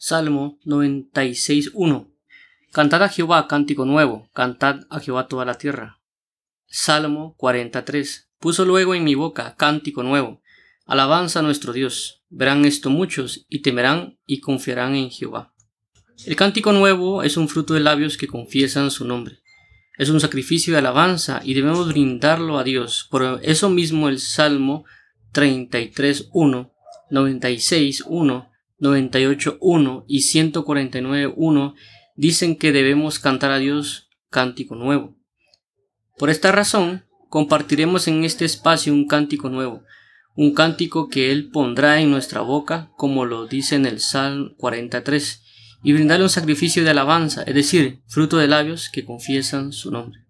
Salmo 96.1 Cantad a Jehová cántico nuevo, cantad a Jehová toda la tierra. Salmo 43 Puso luego en mi boca cántico nuevo, alabanza a nuestro Dios. Verán esto muchos y temerán y confiarán en Jehová. El cántico nuevo es un fruto de labios que confiesan su nombre. Es un sacrificio de alabanza y debemos brindarlo a Dios. Por eso mismo el Salmo 33.1, 96.1 98.1 y 149.1 dicen que debemos cantar a Dios cántico nuevo. Por esta razón, compartiremos en este espacio un cántico nuevo, un cántico que Él pondrá en nuestra boca, como lo dice en el Salmo 43, y brindarle un sacrificio de alabanza, es decir, fruto de labios que confiesan su nombre.